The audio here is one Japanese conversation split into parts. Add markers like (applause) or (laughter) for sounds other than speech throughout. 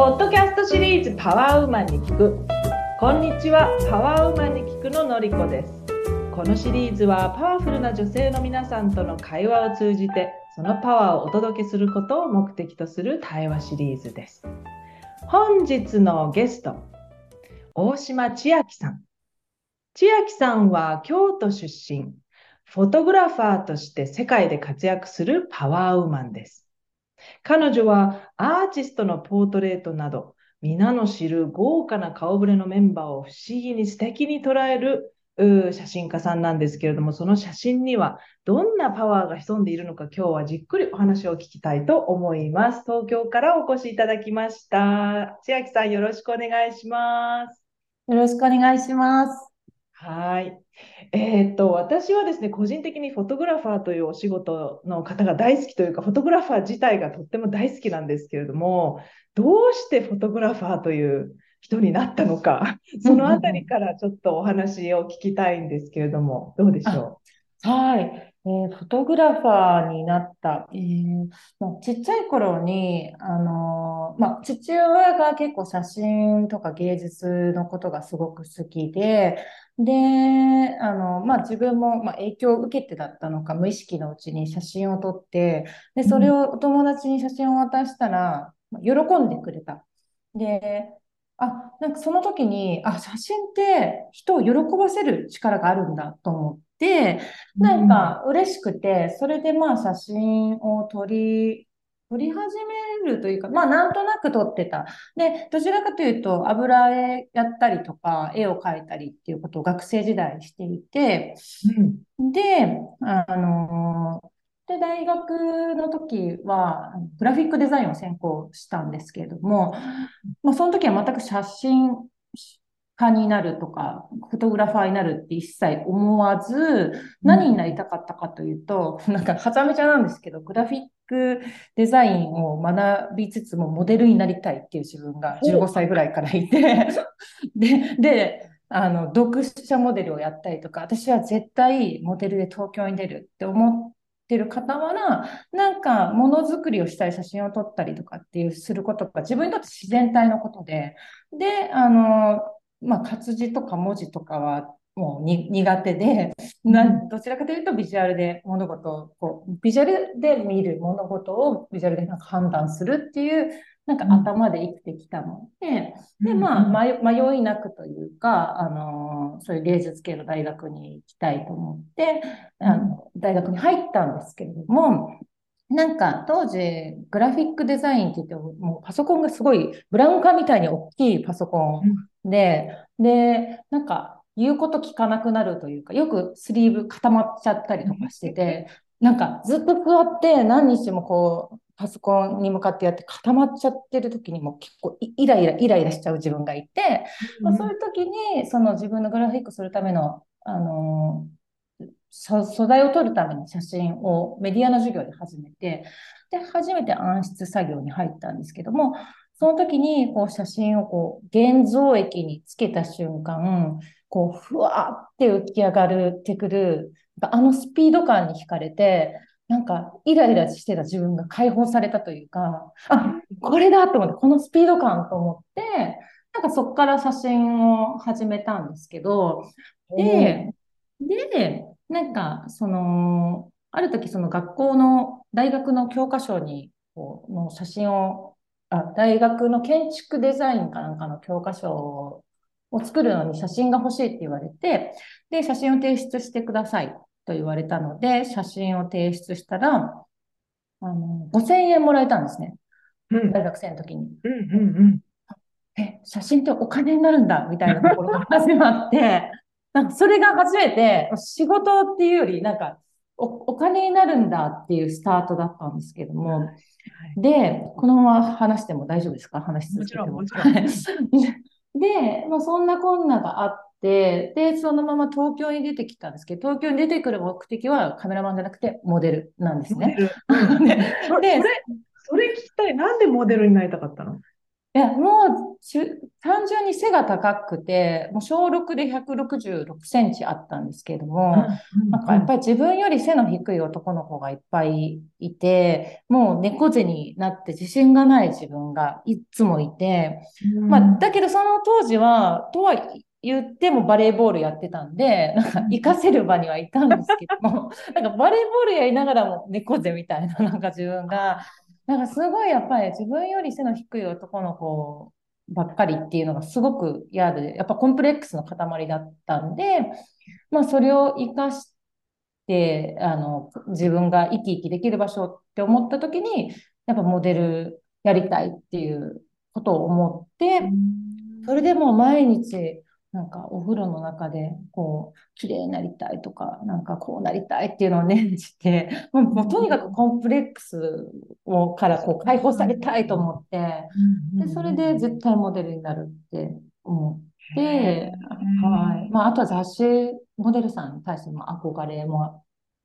ポッドキャストシリーズパワーウーマンに聞く。こんにちはパワーウーマンに聞くののりこです。このシリーズはパワフルな女性の皆さんとの会話を通じてそのパワーをお届けすることを目的とする対話シリーズです。本日のゲスト大島千秋さん。千秋さんは京都出身。フォトグラファーとして世界で活躍するパワーウーマンです。彼女はアーティストのポートレートなど、皆の知る豪華な顔ぶれのメンバーを不思議に素敵に捉える写真家さんなんですけれども、その写真にはどんなパワーが潜んでいるのか、今日はじっくりお話を聞きたいと思います。東京からお越しいただきました。千秋さん、よろしくお願いします。よろしくお願いします。はい。えー、っと、私はですね、個人的にフォトグラファーというお仕事の方が大好きというか、フォトグラファー自体がとっても大好きなんですけれども、どうしてフォトグラファーという人になったのか、そのあたりからちょっとお話を聞きたいんですけれども、どうでしょう？はい。えー、フォトグラファーになった、えーまあ、ちっちゃい頃に、あのー、まあ、父親が結構写真とか芸術のことがすごく好きで、で、あの、まあ、自分も、まあ、影響を受けてだったのか、無意識のうちに写真を撮って、で、それをお友達に写真を渡したら、喜んでくれた。で、あ、なんかその時に、あ、写真って人を喜ばせる力があるんだと思って、で、なんか嬉しくて、それでまあ写真を撮り、撮り始めるというか、まあなんとなく撮ってた。で、どちらかというと油絵やったりとか、絵を描いたりっていうことを学生時代していて、うん、で、あので、大学の時は、グラフィックデザインを専攻したんですけれども、まあ、その時は全く写真家になるとか、フォトグラファーになるって一切思わず、何になりたかったかというと、うん、なんかはちゃめちゃなんですけど、グラフィックデザインを学びつつもモデルになりたいっていう自分が15歳ぐらいからいて、(laughs) で、で、あの、読者モデルをやったりとか、私は絶対モデルで東京に出るって思ってる傍ら、なんかものづくりをしたり写真を撮ったりとかっていうすることが自分にとって自然体のことで、で、あの、まあ、活字とか文字とかはもう苦手で、などちらかというとビジュアルで物事をこう、ビジュアルで見る物事をビジュアルでなんか判断するっていう、なんか頭で生きてきたので、うん、で、まあ迷、迷いなくというか、あの、そういう芸術系の大学に行きたいと思って、あの大学に入ったんですけれども、なんか当時グラフィックデザインって言ってもうパソコンがすごいブラウン管みたいに大きいパソコンで、うん、で、なんか言うこと聞かなくなるというか、よくスリーブ固まっちゃったりとかしてて、なんかずっと座って何日もこうパソコンに向かってやって固まっちゃってる時にも結構イライライライラしちゃう自分がいて、うん、まあ、そういう時にその自分のグラフィックするためのあの素材を撮るために写真をメディアの授業で始めて、で、初めて暗室作業に入ったんですけども、その時にこう写真をこう現像液につけた瞬間、こうふわーって浮き上がるってくる、あのスピード感に惹かれて、なんかイライラしてた自分が解放されたというか、あ、これだと思って、このスピード感と思って、なんかそこから写真を始めたんですけど、で、で、なんか、その、ある時その学校の大学の教科書に、こう、の写真を、あ、大学の建築デザインかなんかの教科書を作るのに写真が欲しいって言われて、で、写真を提出してくださいと言われたので、写真を提出したら、あの、5000円もらえたんですね。うん、大学生の時に。うんうんうん。え、写真ってお金になるんだみたいなところが始まって、(laughs) なんかそれが初めて仕事っていうより、なんかおお金になるんだっていうスタートだったんですけども、はい、で、このまま話しても大丈夫ですか？話続けても。もちろん、もちろん。(laughs) で、まあ、そんなこんながあって、で、そのまま東京に出てきたんですけど、東京に出てくる目的はカメラマンじゃなくてモデルなんですね。(laughs) でそれ、それ聞きたい。なんでモデルになりたかったの？いや、もう単純に背が高くて、もう小6で166センチあったんですけれども、なんかやっぱり自分より背の低い男の子がいっぱいいて、もう猫背になって自信がない自分がいつもいて、まあ、だけどその当時は、とは言ってもバレーボールやってたんで、なんか活かせる場にはいたんですけども、(laughs) なんかバレーボールやりながらも猫背みたいな、なんか自分が、なんかすごいやっぱり自分より背の低い男の子ばっかりっていうのがすごく嫌で、やっぱコンプレックスの塊だったんで、まあそれを活かして、あの、自分が生き生きできる場所って思った時に、やっぱモデルやりたいっていうことを思って、それでもう毎日、なんかお風呂の中でこう綺麗になりたいとかなんかこうなりたいっていうのを念じて (laughs) もうとにかくコンプレックスをからこう解放されたいと思ってでそれで絶対モデルになるって思って、はい。まあ、あとは雑誌モデルさんに対しても憧れも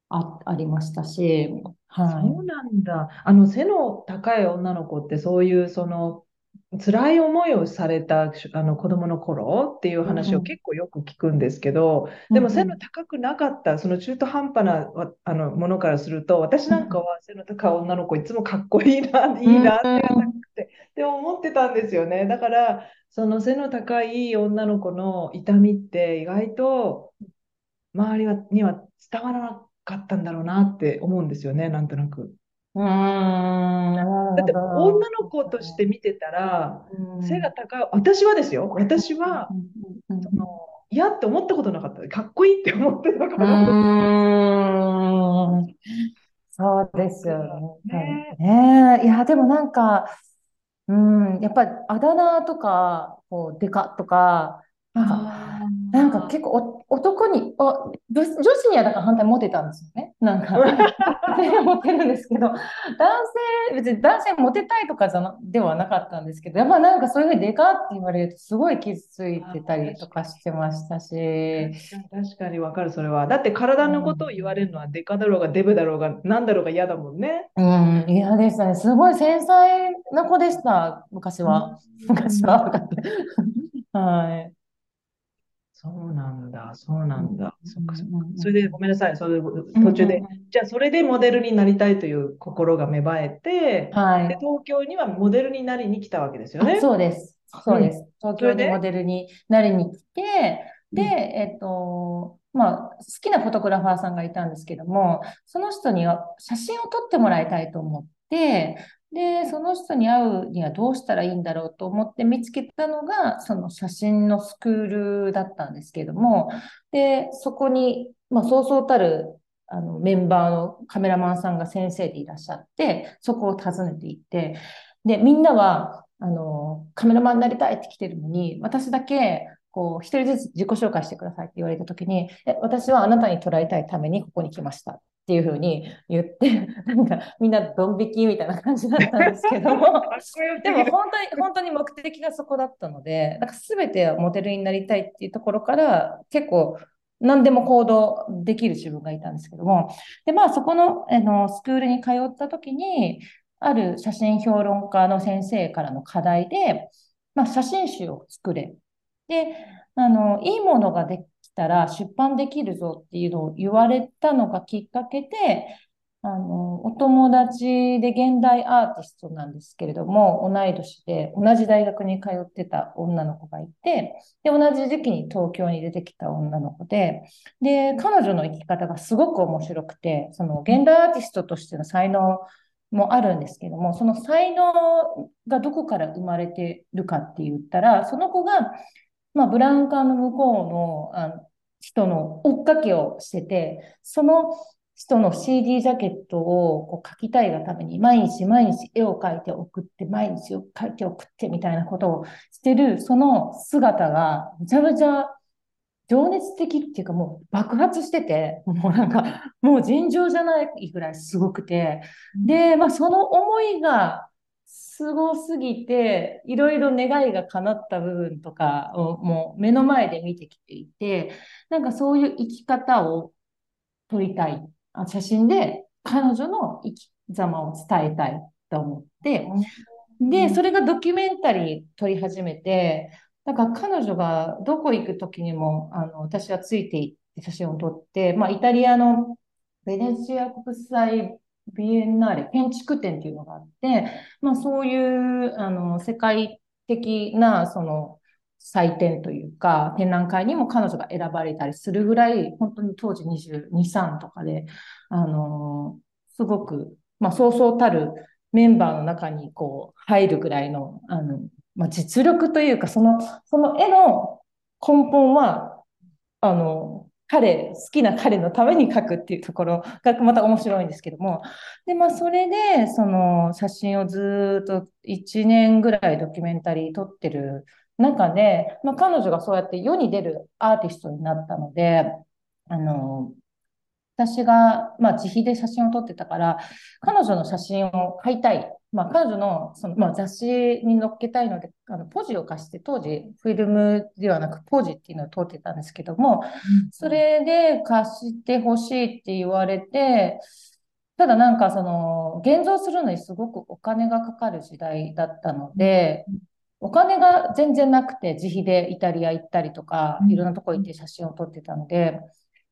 あありましたし、はい、そうなんだ。あの背の高い女の子ってそういうその辛い思いをされたあの子供の頃っていう話を結構よく聞くんですけど、うん、でも背の高くなかった、その中途半端なあのものからすると、私なんかは背の高い女の子いつもかっこいいな、いいなってって思ってたんですよね。だから、その背の高い女の子の痛みって意外と周りはには伝わらなかったんだろうなって思うんですよね、なんとなく。うん。だって女の子として見てたら、背が高い、私はですよ、私は、その嫌って思ったことなかった。かっこいいって思ってたから。うんそうですよね。ねいや、でもなんか、うん、やっぱりあだ名とか、こう、でかとか、なんか、なんか結構男にお、女子にはだから反対モテたんですよね。なんか、(laughs) モテるんですけど、男性、別に男性モテたいとかじゃなではなかったんですけど、やっぱなんかそういうふうにでかって言われるとすごい傷ついてたりとかしてましたし。確かにわかる、それは。だって体のことを言われるのはデカだろうがデブだろうが何だろうが嫌だもんね。うん、嫌でしたね。すごい繊細な子でした、昔は。昔は。はい。そうなんだ、そうなんだ。そっかそっか。それでごめんなさい、それ途中で、じゃあそれでモデルになりたいという心が芽生えて、はい、で東京にはモデルになりに来たわけですよね。そうです。そうです。東京にモデルになりに来て、で、えっと、まあ、好きなフォトグラファーさんがいたんですけども、その人には写真を撮ってもらいたいと思って、で、その人に会うにはどうしたらいいんだろうと思って見つけたのが、その写真のスクールだったんですけども、で、そこに、まあ、そうそうたるあのメンバーのカメラマンさんが先生でいらっしゃって、そこを訪ねていって、で、みんなは、あの、カメラマンになりたいって来てるのに、私だけ、こう、一人ずつ自己紹介してくださいって言われたときに、え、私はあなたに捉えたいためにここに来ました。っていうふうに言って、(laughs) なんかみんなドン引きみたいな感じだったんですけども、(laughs) でも本当に、本当に目的がそこだったので、なんか全てモデルになりたいっていうところから結構何でも行動できる自分がいたんですけども、で、まあそこのあのスクールに通った時に、ある写真評論家の先生からの課題で、まあ、写真集を作れ。で、あの、いいものができたら出版できるぞっていうのを言われたのがきっかけで、あの、お友達で現代アーティストなんですけれども、同い年で同じ大学に通ってた女の子がいて、で、同じ時期に東京に出てきた女の子で、で、彼女の生き方がすごく面白くて、その現代アーティストとしての才能もあるんですけども、その才能がどこから生まれてるかって言ったら、その子がまあ、ブラウン管の向こうのあの人の追っかけをしてて、その人の CD ジャケットをこう描きたいがために、毎日毎日絵を描いて送って、毎日描いて送ってみたいなことをしてる、その姿が、めちゃめちゃ情熱的っていうかもう爆発してて、もうなんか、もう尋常じゃないぐらいすごくて、で、まあその思いがすごすぎて、いろいろ願いが叶った部分とかをもう目の前で見てきていて、なんかそういう生き方を撮りたい。写真で彼女の生き様を伝えたいと思って、で、それがドキュメンタリー撮り始めて、なんか彼女がどこ行く時にも、あの、私はついて行って写真を撮って、まあ、イタリアのベネチア国際ビエンナーレ建築展っていうのがあって、まあ、そういう、あの、世界的な、その、祭典というか、展覧会にも彼女が選ばれたりするぐらい、本当に当時22、3とかで、あのすごく、まあ、そうそうたるメンバーの中にこう入るぐらいの、あの、まあ、実力というか、その、その絵の根本は、あの、彼、好きな彼のために描くっていうところがまた面白いんですけども、で、まあ、それで、その写真をずっと1年ぐらいドキュメンタリー撮ってる中で、まあ、彼女がそうやって世に出るアーティストになったので、あの、私が、まあ、自費で写真を撮ってたから、彼女の写真を買いたい。まあ、彼女のその、まあ、雑誌に載っけたいので、あのポジを貸して、当時、フィルムではなくポジっていうのを撮ってたんですけども、それで貸してほしいって言われて、ただなんかその、現像するのにすごくお金がかかる時代だったので、お金が全然なくて、自費でイタリア行ったりとか、いろんなとこ行って写真を撮ってたので、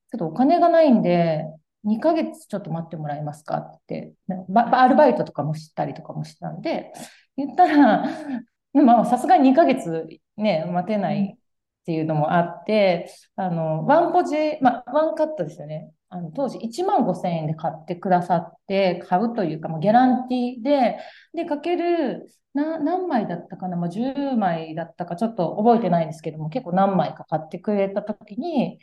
ちょっとお金がないんで、2ヶ月ちょっと待ってもらえますかって、アルバイトとかもしたりとかもしたんで、言ったら、(laughs) まあ、さすがに2ヶ月ね、待てないっていうのもあって、あの、ワンポジ、まあ、ワンカットですよね。あの当時1万5千円で買ってくださって、買うというか、まあ、ギャランティーで、で、かける、な、何枚だったかな、まあ、10枚だったか、ちょっと覚えてないんですけども、結構何枚か買ってくれたときに、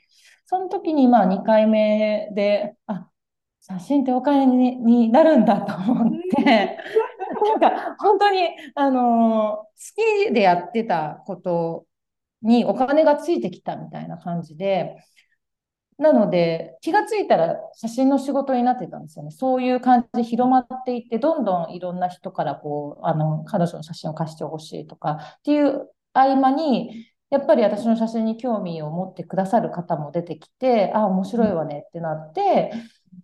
その時にまあ2回目で、あ、写真ってお金にになるんだと思って、(laughs) なんか本当に、あの好きでやってたことにお金がついてきたみたいな感じで、なので、気がついたら写真の仕事になってたんですよね。そういう感じで広まっていって、どんどんいろんな人からこう、あの、彼女の写真を貸してほしいとかっていう合間に、やっぱり私の写真に興味を持ってくださる方も出てきて、あ、面白いわねってなって、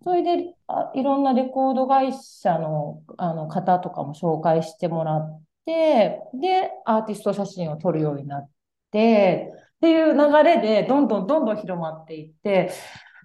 それであいろんなレコード会社のあの方とかも紹介してもらって、で、アーティスト写真を撮るようになって、っていう流れでどんどんどんどん広まっていって、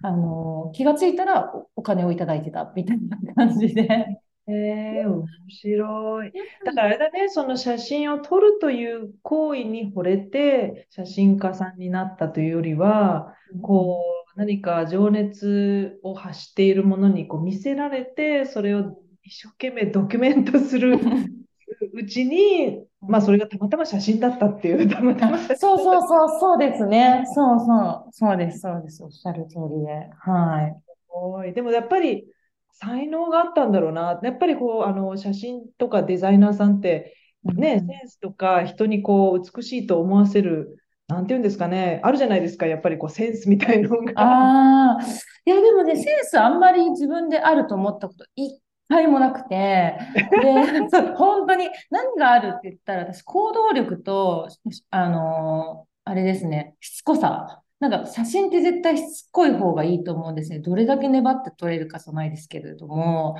あの気がついたらお金をいただいてたみたいな感じで。えー、面白い。だからあれだね、その写真を撮るという行為に惚れて写真家さんになったというよりは、こう何か情熱を発しているものにこう見せられて、それを一生懸命ドキュメントする (laughs) うちに、まあそれがたまたま写真だったっていう、(laughs) たまたまそうそうそう、そうですね。そうそう、そうです、そうです。おっしゃる通りで。はい。すごい。でもやっぱり、才能があったんだろうな。やっぱりこう、あの、写真とかデザイナーさんって、ね、センスとか人にこう、美しいと思わせる、なんていうんですかね、あるじゃないですか、やっぱりこう、センスみたいのが。ああ、いや、でもね、センスあんまり自分であると思ったこと、一回もなくて、で、(laughs) 本当に何があるって言ったら、私、行動力と、あのあれですね、しつこさ。なんか写真って絶対しつこい方がいいと思うんですね。どれだけ粘って撮れるかじゃないですけれども、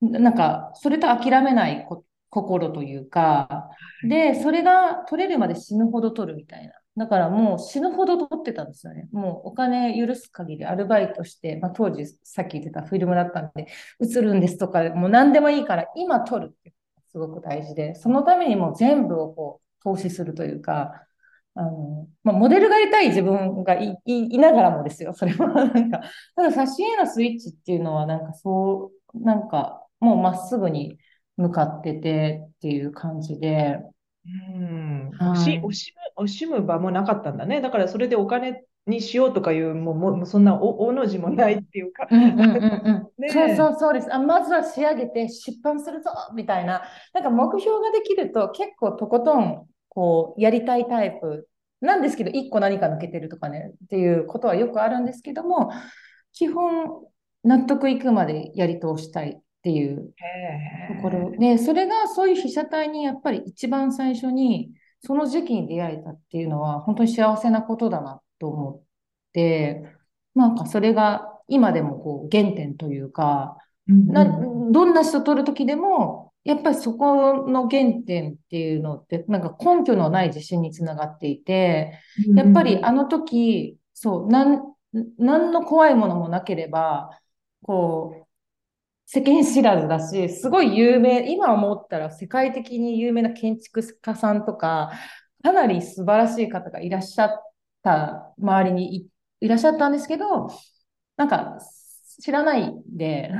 なんかそれと諦めない心というか、で、それが取れるまで死ぬほど取るみたいな。だからもう死ぬほど取ってたんですよね。もうお金許す限りアルバイトして、まあ、当時さっき言ってたフィルムだったんで、映るんですとか、もう何でもいいから今取るってすごく大事で、そのためにも全部をこう投資するというか、あの、まあ、モデルがやりたい自分がいいながらもですよ、それは。(laughs) なんか、ただ写真へのスイッチっていうのは、なんかそう、なんか、もうまっすぐに向かっててっていう感じで。うん。はい、惜しむ、惜しむ場もなかったんだね。だからそれでお金にしようとかいう、もう、もうそんなお、おの字もないっていうか。(laughs) そうそうそうですあ。まずは仕上げて出版するぞみたいな。なんか目標ができると結構とことんこう、やりたいタイプなんですけど、一個何か抜けてるとかね、っていうことはよくあるんですけども、基本、納得いくまでやり通したいっていうところ。で、それがそういう被写体にやっぱり一番最初に、その時期に出会えたっていうのは、本当に幸せなことだなと思って、なんかそれが今でもこう原点というか、などんな人撮る時でもやっぱりそこの原点っていうのって、なんか根拠のない自信につながっていて、やっぱりあの時、そう、なん、何の怖いものもなければ、こう、世間知らずだし、すごい有名、今思ったら世界的に有名な建築家さんとか、かなり素晴らしい方がいらっしゃった周りにいらっしゃったんですけど、なんか知らないで、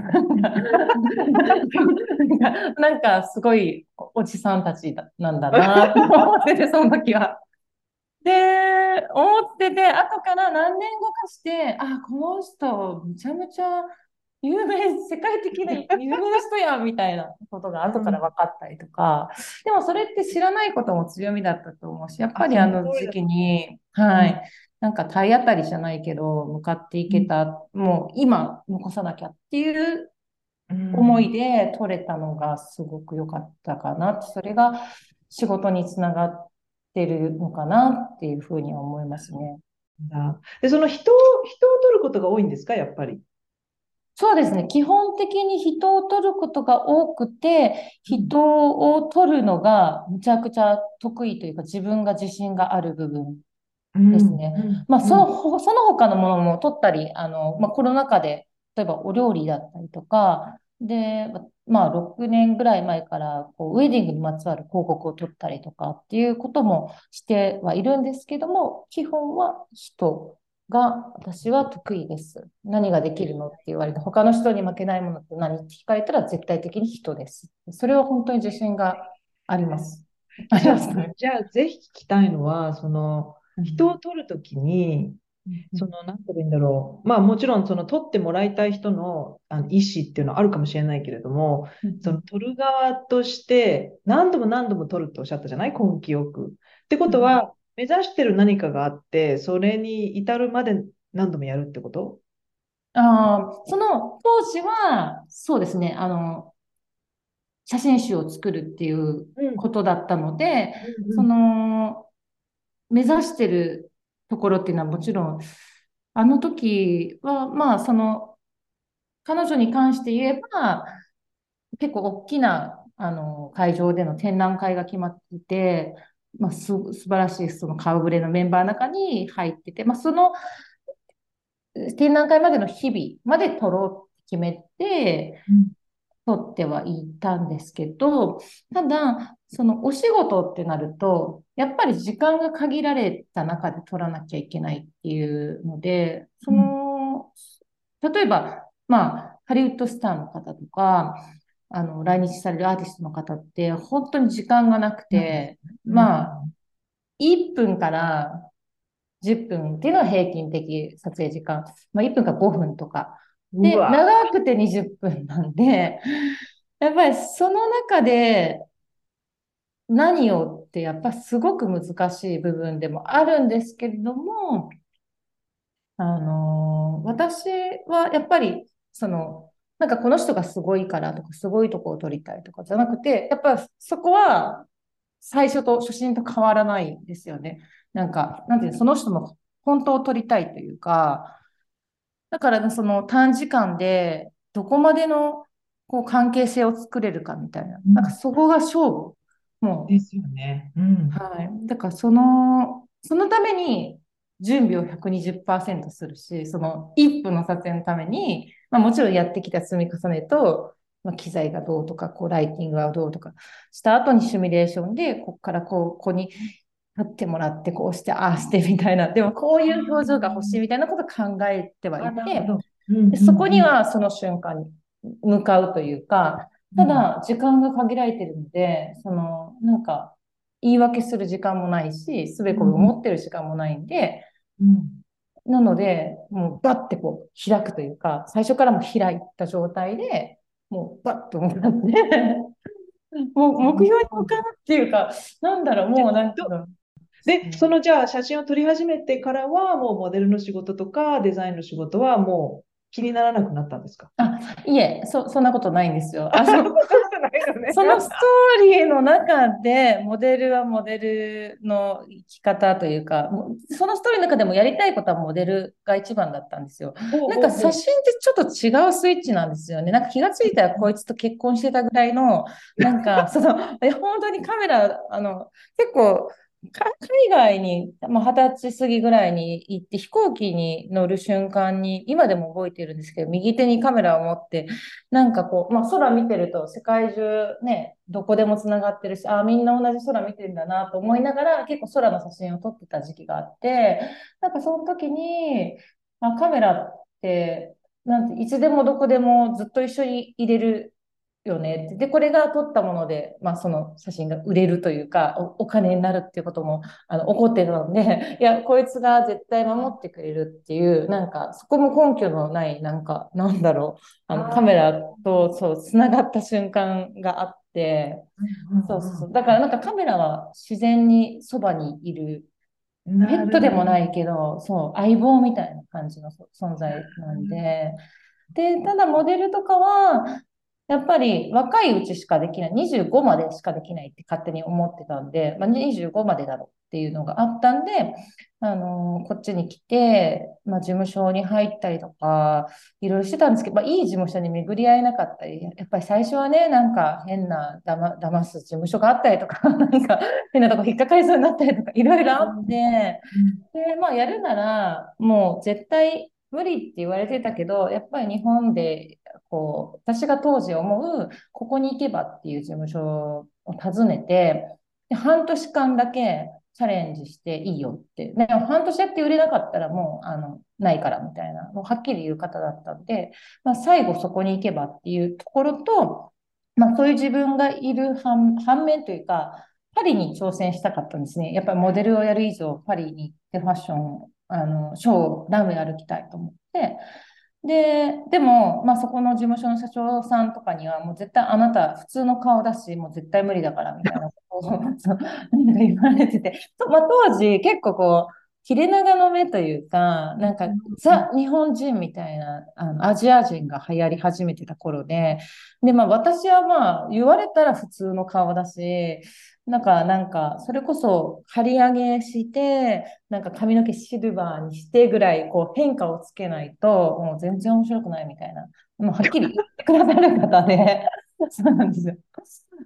なんかすごいおじさんたちなんだなと思ってて、その時は。で、思ってて、後から何年後かして、あ、この人、めちゃめちゃ有名、世界的な (laughs) 有名な人やみたいなことが後から分かったりとか、でもそれって知らないことも強みだったと思うし、やっぱりあの時期に、はい、なんか体当たりじゃないけど、向かっていけた、もう今残さなきゃっていう思いで取れたのがすごく良かったかな。それが仕事につながってるのかなっていうふうに思いますね。で、その人を、人を取ることが多いんですか、やっぱり。そうですね。基本的に人を取ることが多くて、人を取るのがむちゃくちゃ得意というか、自分が自信がある部分ですね。うん、まあ、その、その他のものも取ったり、あの、まあ、コロナ禍で、例えばお料理だったりとか、で、まあ、6年ぐらい前から、こう、ウェディングにまつわる広告を取ったりとかっていうこともしてはいるんですけども、基本は人が私は得意です。何ができるのって言われて、他の人に負けないものって何って聞かれたら絶対的に人です。それは本当に自信があります。じゃあ、じゃあぜひ聞きたいのは、その、人を取るときに、その、なんて言うんだろう。まあもちろん、その取ってもらいたい人のあの意思っていうのはあるかもしれないけれども、その取る側として何度も何度も取るっておっしゃったじゃない？根気よく。ってことは、目指してる何かがあって、それに至るまで何度もやるってこと？あその当時は、そうですね、あの、写真集を作るっていうことだったので、うん、その、目指してるところっていうのはもちろん、あの時は、まあ、その、彼女に関して言えば、結構大きな、あの、会場での展覧会が決まっていて、まあ、す、素晴らしいその顔ぶれのメンバーの中に入ってて、まあ、その展覧会までの日々まで撮ろうって決めて、撮ってはいたんですけど、ただ、そのお仕事ってなると、やっぱり時間が限られた中で撮らなきゃいけないっていうので、その、例えば、まあ、ハリウッドスターの方とか、あの、来日されるアーティストの方って、本当に時間がなくて、うん、まあ、1分から10分っていうのは平均的撮影時間。まあ、1分か5分とか。で、長くて20分なんで、やっぱりその中で何をってやっぱすごく難しい部分でもあるんですけれども、あの、私はやっぱりそのなんかこの人がすごいからとか、すごいとこを取りたいとかじゃなくて、やっぱそこは最初と初心と変わらないんですよね。なんか、なんていうの、その人の本当を取りたいというか、だから、ね、その短時間でどこまでのこう関係性を作れるかみたいな、なんかそこが勝負。もう。ですよね。うん。はい。だからその、そのために準備を120%するし、その1分の撮影のために、まあ、もちろんやってきた積み重ねと、まあ、機材がどうとか、こう、ライティングがどうとか、した後にシミュレーションで、ここからこう、ここに立ってもらって、こうして、ああしてみたいな、でもこういう表情が欲しいみたいなことを考えてはいて、でそこにはその瞬間に向かうというか、ただ、時間が限られてるので、その、なんか、言い訳する時間もないし、すべこべ思ってる時間もないんで、うん、なので、もうバッてこう開くというか、最初からも開いた状態で、もうバッと向かってもう (laughs) 目標に向かうっていうか、なんだろう、もうなんか。で、そのじゃあ写真を撮り始めてからは、もうモデルの仕事とかデザインの仕事はも気にならなくなったんですか？あ、いえ、そ、そんなことないんですよ。あの、ね、そのストーリーの中で、モデルはモデルの生き方というか、そのストーリーの中でもやりたいことはモデルが一番だったんですよ。なんか写真ってちょっと違うスイッチなんですよね。なんか気がついたらこいつと結婚してたぐらいの、なんか、その、本当にカメラ、あの、結構、海外に、まあ、20歳過ぎぐらいに行って飛行機に乗る瞬間に、今でも覚えてるんですけど、右手にカメラを持って、なんかこう、まあ、空見てると世界中ね、どこでもつながってるし、あ、みんな同じ空見てるんだなと思いながら、結構空の写真を撮ってた時期があって、なんかその時に、まあ、カメラって、なんていつでもどこでもずっと一緒に入れるよねで、これが撮ったもので、まあ、その写真が売れるというか、おお金になるっていうこともあの起こってるので、いや、こいつが絶対守ってくれるっていう、なんか、そこも根拠のない、なんか、なんだろう、あのカメラとそう、つながった瞬間があって、そうそうそう。だからなんかカメラは自然にそばにいる。ペットでもないけど、そう、相棒みたいな感じの存在なんで、で、ただモデルとかは、やっぱり若いうちしかできない、25までしかできないって勝手に思ってたんで、まあ、25までだろうっていうのがあったんで、あのー、こっちに来て、まあ、事務所に入ったりとか、いろいろしてたんですけど、まあ、いい事務所に巡り合えなかったり、やっぱり最初はね、なんか変なだま騙す事務所があったりとか、(laughs) なんか変なとこ引っかかりそうになったりとか、いろいろあって、で、まあ、やるなら、もう絶対無理って言われてたけど、やっぱり日本でこう、私が当時思う、ここに行けばっていう事務所を訪ねて、で半年間だけチャレンジしていいよって。でも半年やって売れなかったらもう、あの、ないからみたいな、もうはっきり言う方だったんで、まあ、最後そこに行けばっていうところと、まあ、そういう自分がいる反反面というか、パリに挑戦したかったんですね。やっぱりモデルをやる以上、パリに行ってファッション、あの、ショー、ランウェイ歩きたいと思って、で、でも、まあ、そこの事務所の社長さんとかには、もう絶対あなた普通の顔だし、もう絶対無理だからみたいなことを (laughs) 言われてて、まあ、当時結構こう、切れ長の目というか、なんか、ザ・日本人みたいな、あの、アジア人が流行り始めてた頃で、で、まあ私はまあ、言われたら普通の顔だし、なんか、なんか、それこそ、刈り上げして、なんか髪の毛シルバーにしてぐらい、こう、変化をつけないと、もう全然面白くないみたいな、もうはっきり言ってくださる方で、(laughs) そうなんですよ。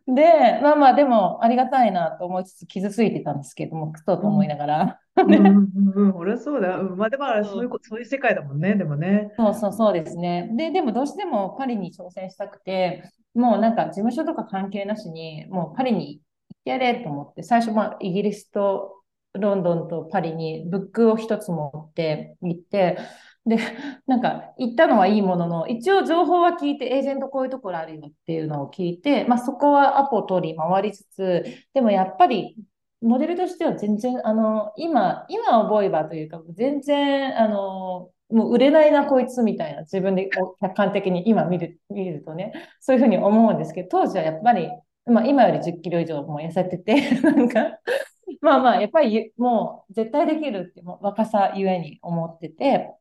で、まあまあ、でも、ありがたいなと思いつつ、傷ついてたんですけども、くそと思いながら。うん、うん、俺そうだ。(laughs) まあ、でも、そういう、そういう世界だもんね、でもね。そうそうそうですね。で、でも、どうしてもパリに挑戦したくて、もうなんか、事務所とか関係なしに、もうパリにやれと思って、最初、まあ、イギリスとロンドンとパリにブックを一つ持って行って、で、なんか、行ったのはいいものの、一応情報は聞いて、エージェントこういうところあるよっていうのを聞いて、まあそこはアポ取り回りつつ、でもやっぱり、モデルとしては全然、あの、今、今覚えばというか、全然、あの、もう売れないな、こいつみたいな、自分で客観的に今見る、見るとね、そういうふうに思うんですけど、当時はやっぱり、まあ、今より10キロ以上も痩せてて、(laughs) なんか、まあまあ、やっぱりもう絶対できるって若さゆえに思ってて、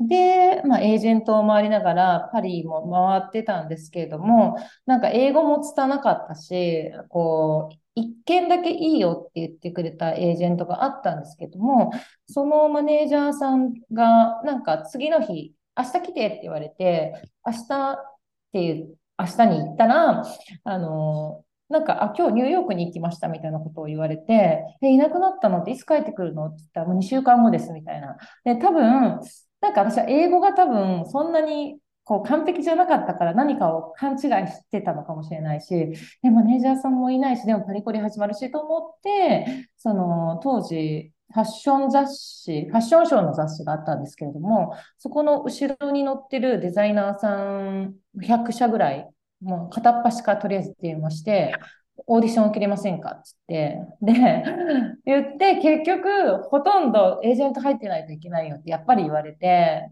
で、まあ、エージェントを回りながらパリも回ってたんですけれども、なんか英語も拙かったし、こう、一件だけいいよって言ってくれたエージェントがあったんですけども、そのマネージャーさんが、なんか次の日、明日来てって言われて、明日っていう明日に行ったら、あの、なんか、あ、今日ニューヨークに行きましたみたいなことを言われて、え、いなくなったのっていつ帰ってくるのって言ったら、もう2週間後ですみたいな。で、多分、なんか私は英語が多分そんなにこう完璧じゃなかったから何かを勘違いしてたのかもしれないし、で、マネージャーさんもいないし、でもパリコリ始まるしと思って、その当時、ファッション雑誌、ファッションショーの雑誌があったんですけれども、そこの後ろに載ってるデザイナーさん100社ぐらい、もう片っ端からとりあえず電話して、オーディション受けれませんかって言って、で、言って、結局、ほとんどエージェント入ってないといけないよってやっぱり言われて、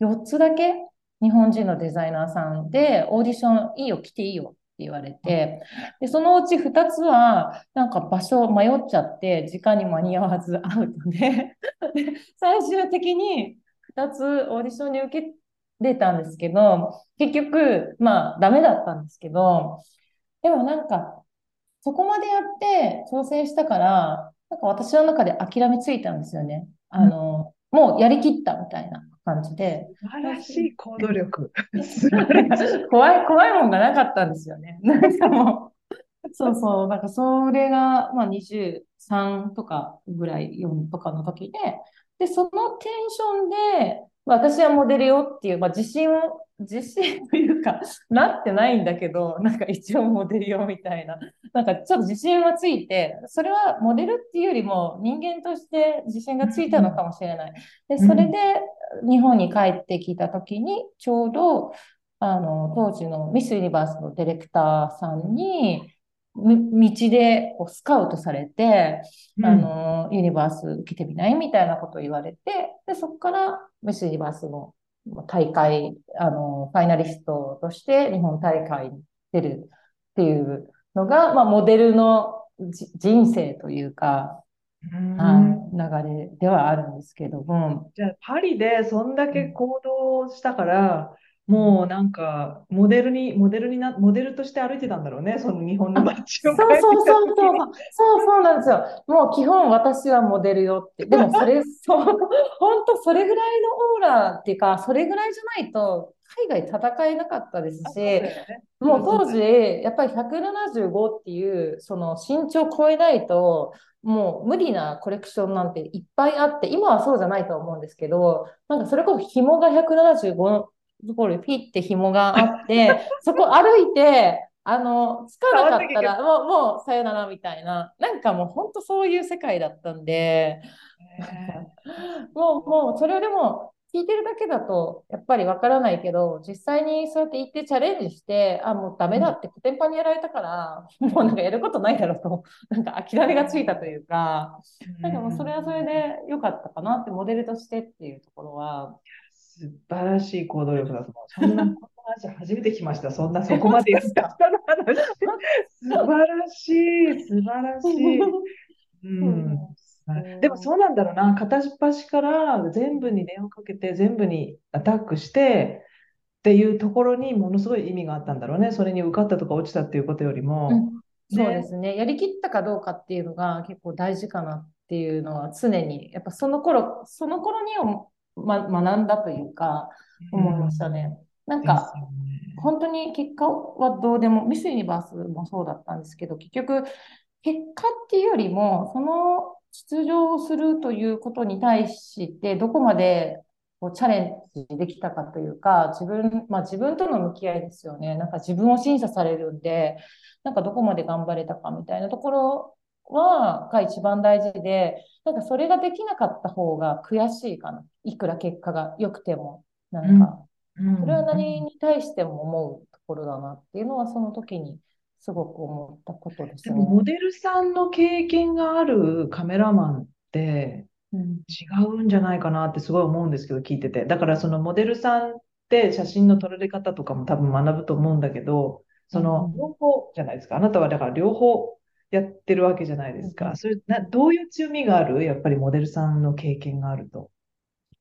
4つだけ日本人のデザイナーさんで、オーディションいいよ、来ていいよ言われて、で、そのうち2つは、なんか場所迷っちゃって、時間に間に合わずアウトで、最終的に2つオーディションに受け出たんですけど、結局、まあ、ダメだったんですけど、でもなんか、そこまでやって挑戦したから、なんか私の中で諦めついたんですよね。あの、もうやりきったみたいな感じで。素晴らしい行動力。(laughs) 怖い、怖いもんがなかったんですよね。(laughs) なんかもう、そうそう、なんかそれが、まあ23とかぐらい、4とかの時で、で、そのテンションで、私はモデルよっていう、まあ、自信を、自信というか、(laughs) なってないんだけど、なんか一応モデルよみたいな、なんかちょっと自信はついて、それはモデルっていうよりも人間として自信がついたのかもしれない。で、それで日本に帰ってきた時に、ちょうど、あの、当時のミス・ユニバースのディレクターさんに、道でこうスカウトされて、うん、あの、ユニバース受けてみない？みたいなことを言われて、で、そこからミスユニバースの大会、あの、ファイナリストとして日本大会に出るっていうのが、まあ、モデルの人生というか、はい、流れではあるんですけども。じゃあ、パリでそんだけ行動したから、もうなんか、モデルに、モデルにな、モデルとして歩いてたんだろうね、その日本の街を。そうそうそうそう、そうそうなんですよ。もう基本私はモデルよって。でもそれ、(laughs) そう、本当それぐらいのオーラっていうか、それぐらいじゃないと、海外戦えなかったですし、ね、もう当時、やっぱり175っていう、その身長超えないと、もう無理なコレクションなんていっぱいあって、今はそうじゃないと思うんですけど、なんかそれこそ紐が175ところにピッて紐があって、(laughs) そこ歩いて、あの、つかなかったら、もう、もう、さよならみたいな、なんかもう本当そういう世界だったんで、もう、もう、それをでも、聞いてるだけだと、やっぱりわからないけど、実際にそうやって行ってチャレンジして、あ、もうダメだってコテンパンにやられたから、もうなんかやることないだろうと、(laughs) なんか諦めがついたというか、なんかもうそれはそれで良かったかなって、モデルとしてっていうところは、素晴らしい行動力だと思う。(laughs) そんな話初めて来ました。そんなそこまでやった。(laughs) 素晴らしい、素晴らしい。(laughs) うん、でもそうなんだろうな。片っ端から全部に電話かけて、全部にアタックして、っていうところにものすごい意味があったんだろうね。それに受かったとか落ちたっていうことよりも。うん、そうですね。やりきったかどうかっていうのが結構大事かなっていうのは常に、やっぱその頃、その頃にま、学んだというか、思いましたね。なんか、本当に結果はどうでも、ミスユニバースもそうだったんですけど、結局、結果っていうよりも、その出場するということに対して、どこまでこうチャレンジできたかというか、自分、まあ自分との向き合いですよね。なんか自分を審査されるんで、なんかどこまで頑張れたかみたいなところは、が一番大事で、なんかそれができなかった方が悔しいかな。いくら結果が良くても、なんか、それは何に対しても思うところだなっていうのは、その時にすごく思ったことですね。でも、モデルさんの経験があるカメラマンって、違うんじゃないかなってすごい思うんですけど、聞いてて。だからそのモデルさんって写真の撮られ方とかも多分学ぶと思うんだけど、その両方じゃないですか。あなたはだから両方やってるわけじゃないですか。それなどういう強みがある？やっぱりモデルさんの経験があると。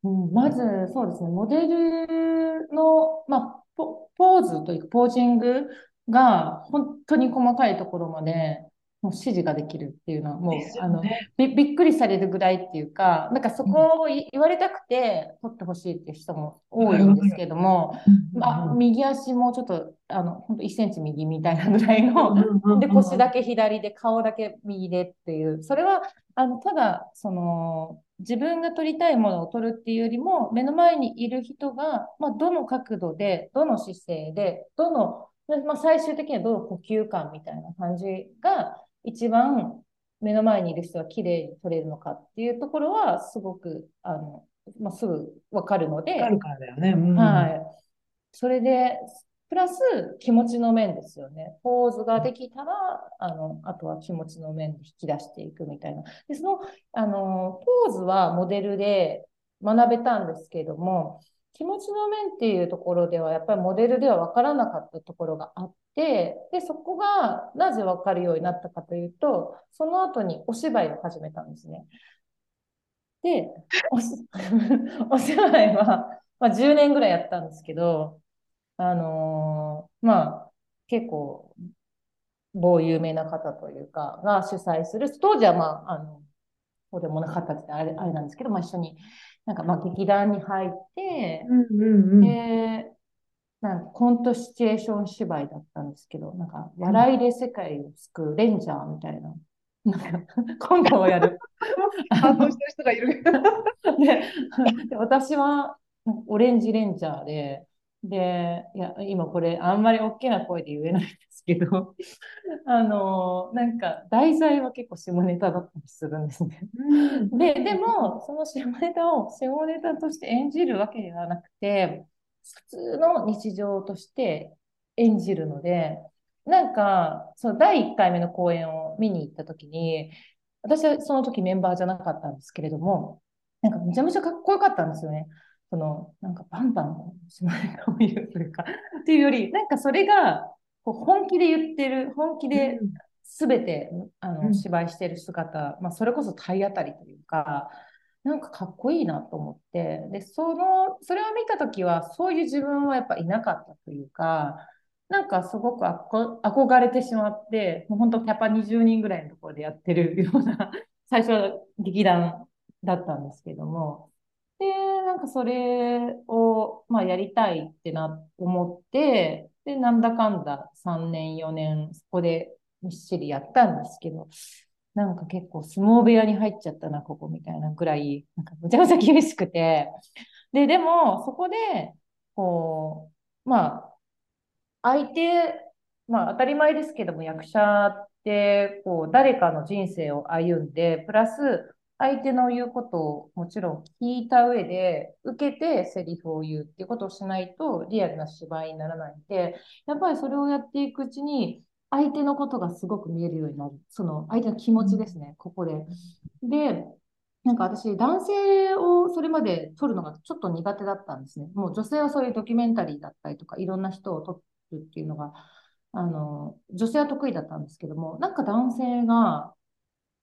うん、まず、そうですね、モデルの、まあ、ポーズというか、ポージングが本当に細かいところまでもう指示ができるっていうのは、もう、ね、あのびびっくりされるぐらいっていうか、なんかそこを言われたくて取ってほしいっていう人も多いんですけども、まあ、右足もちょっと、あの、本当1センチ右みたいなぐらいの、で、腰だけ左で、顔だけ右でっていう、それは、あの、ただ、その、自分が撮りたいものを撮るっていうよりも、目の前にいる人が、まあ、どの角度で、どの姿勢で、どの、まあ、最終的にはどの呼吸感みたいな感じが、一番目の前にいる人が綺麗に撮れるのかっていうところはすごくあの、まあ、すぐ分かるので、かるからだよね、うん、はい、それでプラス気持ちの面ですよね。ポーズができたら、あの、あとは気持ちの面で引き出していくみたいな。で、その、あの、ポーズはモデルで学べたんですけれども、気持ちの面っていうところでは、やっぱりモデルでは分からなかったところがあって、で、そこがなぜ分かるようになったかというと、その後にお芝居を始めたんですね。で、お (laughs) 芝居は、まあ、10年ぐらいやったんですけど、あのーまあ、結構、某有名な方というか、が主催する、当時はまあ、あの、そうでもなかったってあれあれなんですけど、まあ、一緒に、なんかまあ劇団に入って、うんうんうん。で、なんかコントシチュエーション芝居だったんですけど、なんか笑いで世界を救うレンジャーみたいな、なんかコントをやる。(laughs) 反応してる人がいる。(laughs) でで私はオレンジレンジャーで、で、いや、今これあんまり大きな声で言えないんですけど、(laughs) あの、なんか題材は結構下ネタだったりするんですね。で、でも、その下ネタを下ネタとして演じるわけではなくて、普通の日常として演じるので、なんか、その第1回目の公演を見に行った時に、私はその時メンバーじゃなかったんですけれども、なんかめちゃめちゃかっこよかったんですよね。その、なんかバンバン下ネタを言うというか、(laughs) っていうより、なんかそれがこう本気で言ってる、本気で全てあのうん。芝居してる姿、まあ、それこそ体当たりというか、なんかかっこいいなと思って、で、その、それを見たときは、そういう自分はやっぱいなかったというか、なんかすごくあこ憧れてしまって、もう本当キャパ20人ぐらいのところでやってるような、最初は劇団だったんですけども、で、なんかそれを、まあ、やりたいってな、思って、で、なんだかんだ3年、4年、そこでみっしりやったんですけど、なんか結構相撲部屋に入っちゃったな、ここみたいなぐらい、なんかむちゃむちゃ厳しくて、で、でも、そこで、こう、まあ、相手、まあ当たり前ですけども、役者って、こう、誰かの人生を歩んで、プラス、相手の言うことをもちろん聞いた上で、受けてセリフを言うっていうことをしないと、リアルな芝居にならないんで、やっぱりそれをやっていくうちに、相手のことがすごく見えるようになる。その相手の気持ちですね、ここで。で、なんか私、男性をそれまで撮るのがちょっと苦手だったんですね。もう女性はそういうドキュメンタリーだったりとか、いろんな人を撮るっていうのが、あの、女性は得意だったんですけども、なんか男性が、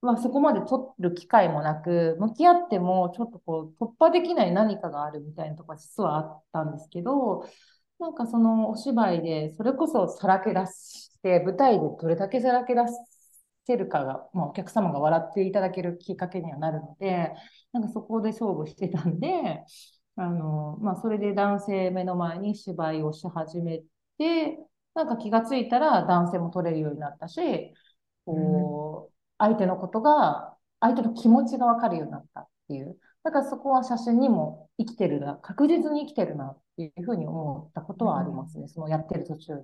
まあ、そこまで撮る機会もなく、向き合ってもちょっとこう突破できない何かがあるみたいなところが実はあったんですけど、なんかそのお芝居でそれこそさらけ出して、舞台でどれだけさらけ出せるかが、まあ、お客様が笑っていただけるきっかけにはなるので、なんかそこで勝負してたんで、あの、まあ、それで男性目の前に芝居をし始めて、なんか気がついたら男性も撮れるようになったし、こう、相手のことが、相手の気持ちがわかるようになったっていう。だからそこは写真にも生きてるな、確実に生きてるなっていうふうに思ったことはありますね。そのやってる途中に。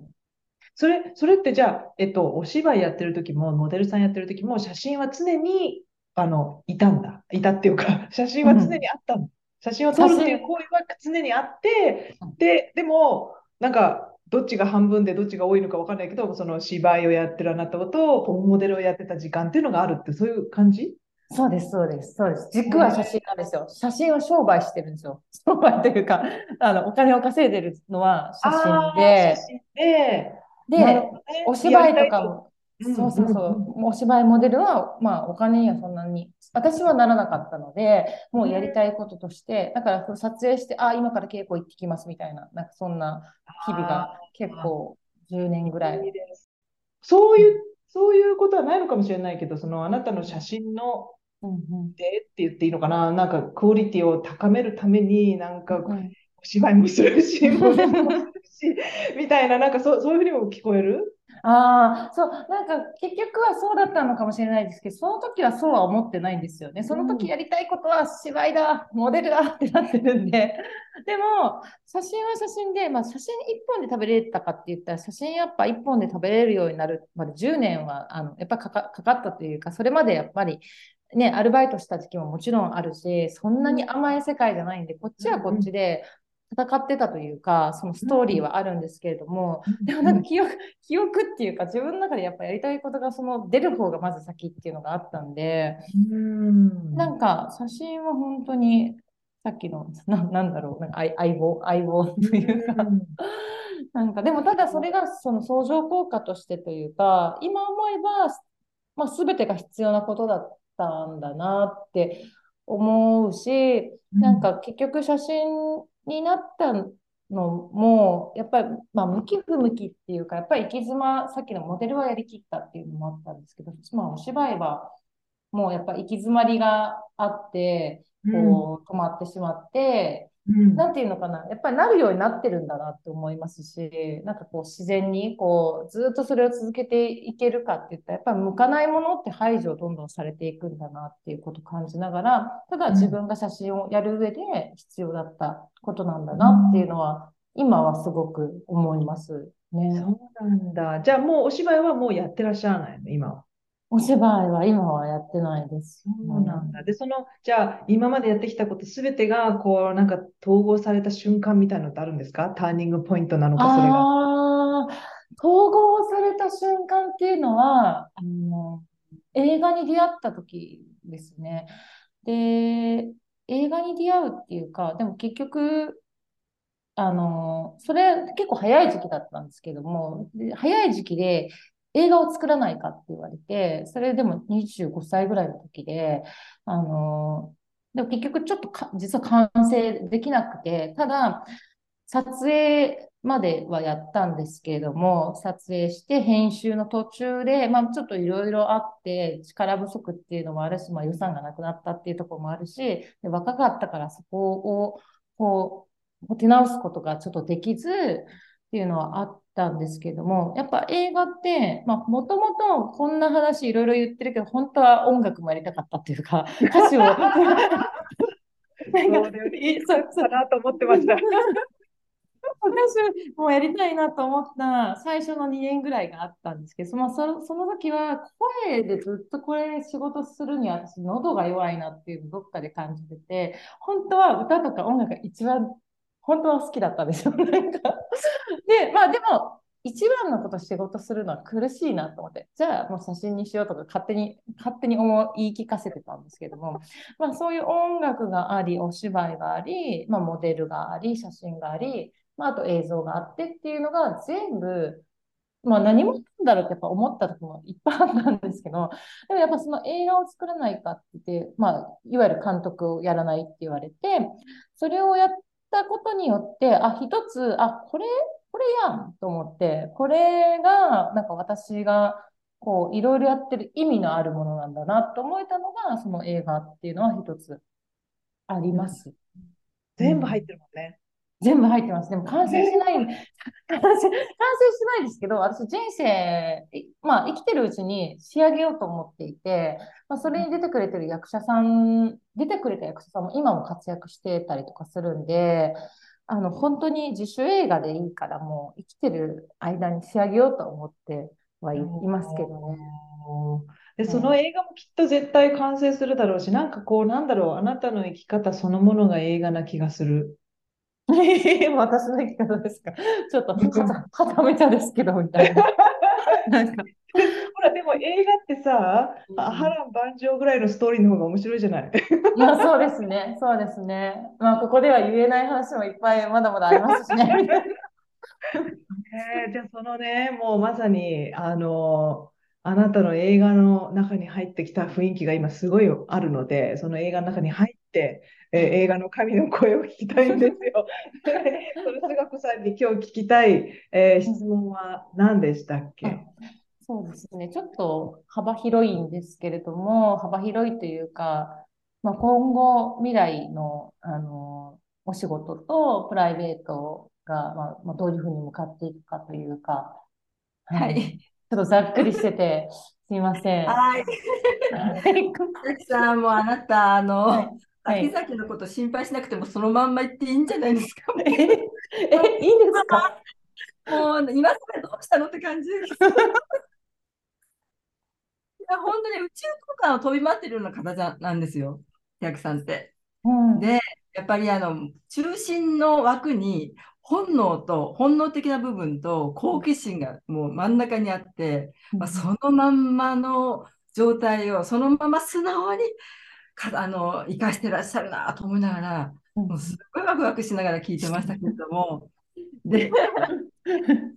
それ、それってじゃあ、えっと、お芝居やってる時も、モデルさんやってる時も、写真は常に、あの、いたんだ。いたっていうか、(laughs) 写真は常にあったの。写真を撮るっていう行為は常にあって、で、でも、なんか、どっちが半分でどっちが多いのか分かんないけど、その芝居をやってるあなたと、モデルをやってた時間っていうのがあるって、そういう感じ？そうです、そうです、そうです。軸は写真なんですよ。写真は商売してるんですよ。商売というか、(laughs) あの、お金を稼いでるのは写真で、写真で、で、お芝居とかも、うんそうそうそう、お芝居モデルは、まあ、お金にはそんなに、私はならなかったので、もうやりたいこととして、だから撮影して、あ、今から稽古行ってきますみたいな、なんかそんな日々が結構10年ぐらい。そういう、そういうことはないのかもしれないけど、そのあなたの写真のでって言っていいのかな、なんかクオリティを高めるために、なんかうん。お芝居もするし、(laughs) もするし、みたいな、なんかそう、そういうふうにも聞こえる？ああ、そう、なんか結局はそうだったのかもしれないですけど、その時はそうは思ってないんですよね。その時やりたいことは芝居だ、モデルだってなってるんで。(laughs) でも、写真は写真で、まあ写真1本で食べれたかって言ったら、写真やっぱ1本で食べれるようになるまで10年は、あの、やっぱかか、かかったというか、それまでやっぱり、ね、アルバイトした時期ももちろんあるし、そんなに甘い世界じゃないんで、こっちはこっちで戦ってたというか、そのストーリーはあるんですけれども、でもなんか記憶、記憶っていうか、自分の中でやっぱやりたいことがその出る方がまず先っていうのがあったんで、うん。なんか写真は本当に、さっきの、ななんだろう、なんか相相棒、相棒というか、なんかでもただそれがその相乗効果としてというか、今思えば、まあ、全てが必要なことだったんだなって思うし、なんか結局写真になったのも、やっぱり、まあ、向き不向きっていうか、やっぱり行き詰ま、さっきのモデルはやりきったっていうのもあったんですけど、まあ、お芝居は、もうやっぱ行き詰まりがあって、こう、止まってしまって、うん、なんていうのかな、やっぱりなるようになってるんだなって思いますし、なんかこう自然にこうずっとそれを続けていけるかって言ったら、やっぱり向かないものって排除をどんどんされていくんだなっていうことを感じながら、ただ自分が写真をやる上で必要だったことなんだなっていうのは、今はすごく思いますね。そうなんだ。じゃあもうお芝居はもうやってらっしゃらないの、今は。お芝居は今はやってないです。そうなんだ。で、その、じゃあ、今までやってきたことすべてが、こう、なんか統合された瞬間みたいなのってあるんですか？ターニングポイントなのか、それが。ああ、統合された瞬間っていうのは、あの、映画に出会った時ですね。で、映画に出会うっていうか、でも結局、あの、それ結構早い時期だったんですけども、早い時期で映画を作らないかって言われて、それでも25歳ぐらいの時で、あの、でも結局ちょっとか実は完成できなくて、ただ、撮影まではやったんですけれども、撮影して編集の途中で、まあちょっといろいろあって、力不足っていうのもあるし、まあ予算がなくなったっていうところもあるし、で若かったからそこを、こう、持て直すことがちょっとできずっていうのはあったんですけども、やっぱ映画って、まあ、もともとこんな話いろいろ言ってるけど、本当は音楽もやりたかったっていうか、(laughs) 歌詞を。(laughs) なんか、そうかなと思ってました。私もやりたいなと思った最初の2年ぐらいがあったんですけど、そのそその時は声でずっとこれ仕事するには私喉が弱いなっていうのどっかで感じてて、本当は歌とか音楽が一番本当は好きだったんですよ。(laughs) なんか。で、まあでも、一番のこと仕事するのは苦しいなと思って、じゃあもう写真にしようとか勝手に、勝手に思い言い聞かせてたんですけども、まあそういう音楽があり、お芝居があり、まあモデルがあり、写真があり、まああと映像があってっていうのが全部、まあ何もなんだろうってやっぱ思った時もいっぱいあったんですけど、でもやっぱその映画を作らないかって言って、まあいわゆる監督をやらないって言われて、それをやったことによって、あ、一つ、あ、これこれやんと思って、これが、なんか私が、こう、いろいろやってる意味のあるものなんだなと思えたのが、その映画っていうのは一つあります。全部入ってるもんね。全部入ってます。でも完成しない、完成、完成しないですけど、私人生、まあ生きてるうちに仕上げようと思っていて、まあ、それに出てくれてる役者さん、出てくれた役者さんも今も活躍してたりとかするんで、あの、本当に自主映画でいいから、もう生きてる間に仕上げようと思ってはいますけどね。で、その映画もきっと絶対完成するだろうし、なんかこう、なんだろう、あなたの生き方そのものが映画な気がする。(laughs) 私の生き方ですか？ちょっとはためちゃですけど、みたいな。なんかほら、でも映画ってさ、うん、波乱万丈ぐらいのストーリーの方が面白いじゃない？まあそうですね、そうですね。まあここでは言えない話もいっぱいまだまだありますしね。(laughs) えじゃあそのね、もうまさに、あの、あなたの映画の中に入ってきた雰囲気が今すごいあるので、その映画の中に入って、えー、映画の神の声を聞きたいんですよ。(laughs) その菅子さんに今日聞きたい、えー、質問は何でしたっけ？そうですね。ちょっと幅広いんですけれども、幅広いというか、まあ、今後未来の、あの、お仕事とプライベートが、まあ、まあ、どういうふうに向かっていくかというか、はい。ちょっとざっくりしてて、すみません。はい。崎 (laughs) さん、もあなた、あの、はい秋崎のこと心配しなくてもそのまんま言っていいんじゃないですか？え、え、(laughs) いいんですか？もう今更どうしたのって感じです。(laughs) や本当に宇宙空間を飛び回ってるような方じゃなんですよ、百さんって。うん、で、やっぱりあの中心の枠に本能と本能的な部分と好奇心がもう真ん中にあって、うん、まあ、そのまんまの状態をそのまま素直にかあの生かしてらっしゃるなと思いながら、もうすごいワクワクしながら聞いてましたけれども、(laughs) で、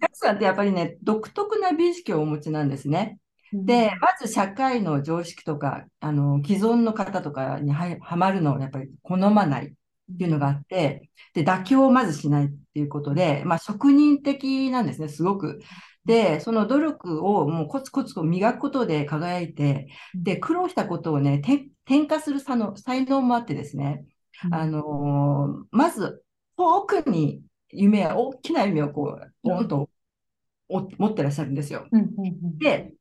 百さんってやっぱりね、独特な美意識をお持ちなんですね。で、まず社会の常識とか、あの、既存の方とかにははまるのをやっぱり好まない。っていうのがあって、で、妥協をまずしないっていうことで、まあ、職人的なんですね、すごく。で、その努力をもうコツコツと磨くことで輝いて、で、苦労したことをね、転化する才能才能もあってですね、あのー、まず、遠くに夢や大きな夢をこう、ボンと持ってらっしゃるんですよ。で、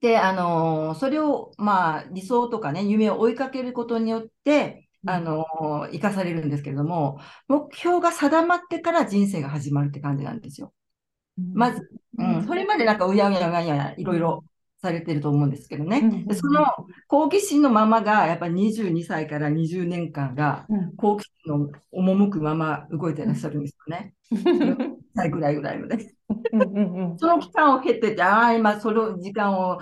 で、あのー、それを、まあ、理想とかね、夢を追いかけることによって、あのー、生かされるんですけれども、目標が定まってから人生が始まるって感じなんですよ。まず、うん、それまでなんかうやうやうやうやいろいろされてると思うんですけどね。でその好奇心のままが、やっぱり22歳から20年間が、好奇心の赴くまま動いてらっしゃるんですよね。1歳ぐらいぐらいのね。その期間を経てて、ああ、今、その時間を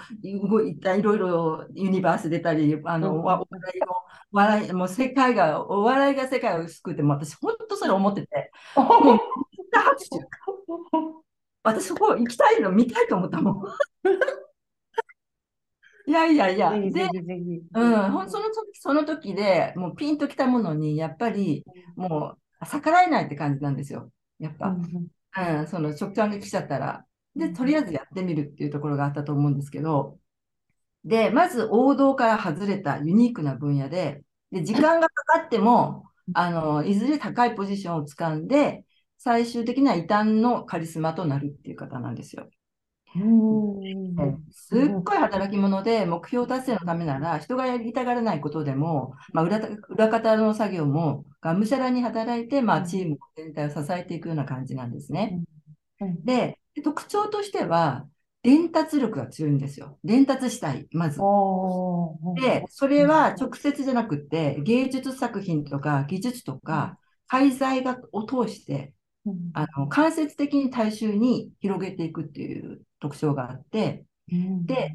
動いた、いろいろユニバース出たり、あの、お笑いの、笑い、もう世界が、お笑いが世界を救って、も私、本当それ思ってて。(laughs) (laughs) 私そこ行きたいの見たいと思ったもん。(laughs) いやいやいや、で、うん、その時その時でもうピンときたものに、やっぱりもう逆らえないって感じなんですよ。やっぱ、うん、うん、その直感が来ちゃったら。で、とりあえずやってみるっていうところがあったと思うんですけど、で、まず王道から外れたユニークな分野で、で時間がかかっても、あの、いずれ高いポジションを掴んで、最終的には異端のカリスマとなるっていう方なんですよ。すっごい働き者で目標達成のためなら人がやりたがらないことでも、まあ、裏裏方の作業もがむしゃらに働いて、まあ、チーム全体を支えていくような感じなんですね。で特徴としては伝達力が強いんですよ。伝達したい、まず。で、それは直接じゃなくて、芸術作品とか技術とか、介在を通してあの間接的に大衆に広げていくっていう特徴があって、うん、で、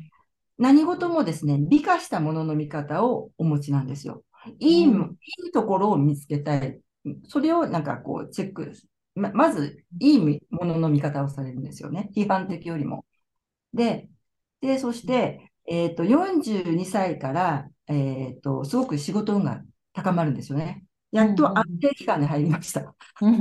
何事もですね、美化したものの見方をお持ちなんですよ。いい、うん、いいところを見つけたい。それをなんかこうチェックま、まず、いいものの見方をされるんですよね。批判的よりも。で、で、そして、えっ、ー、と、42歳から、えっ、ー、と、すごく仕事運が高まるんですよね。やっと安定期間に入りました。あ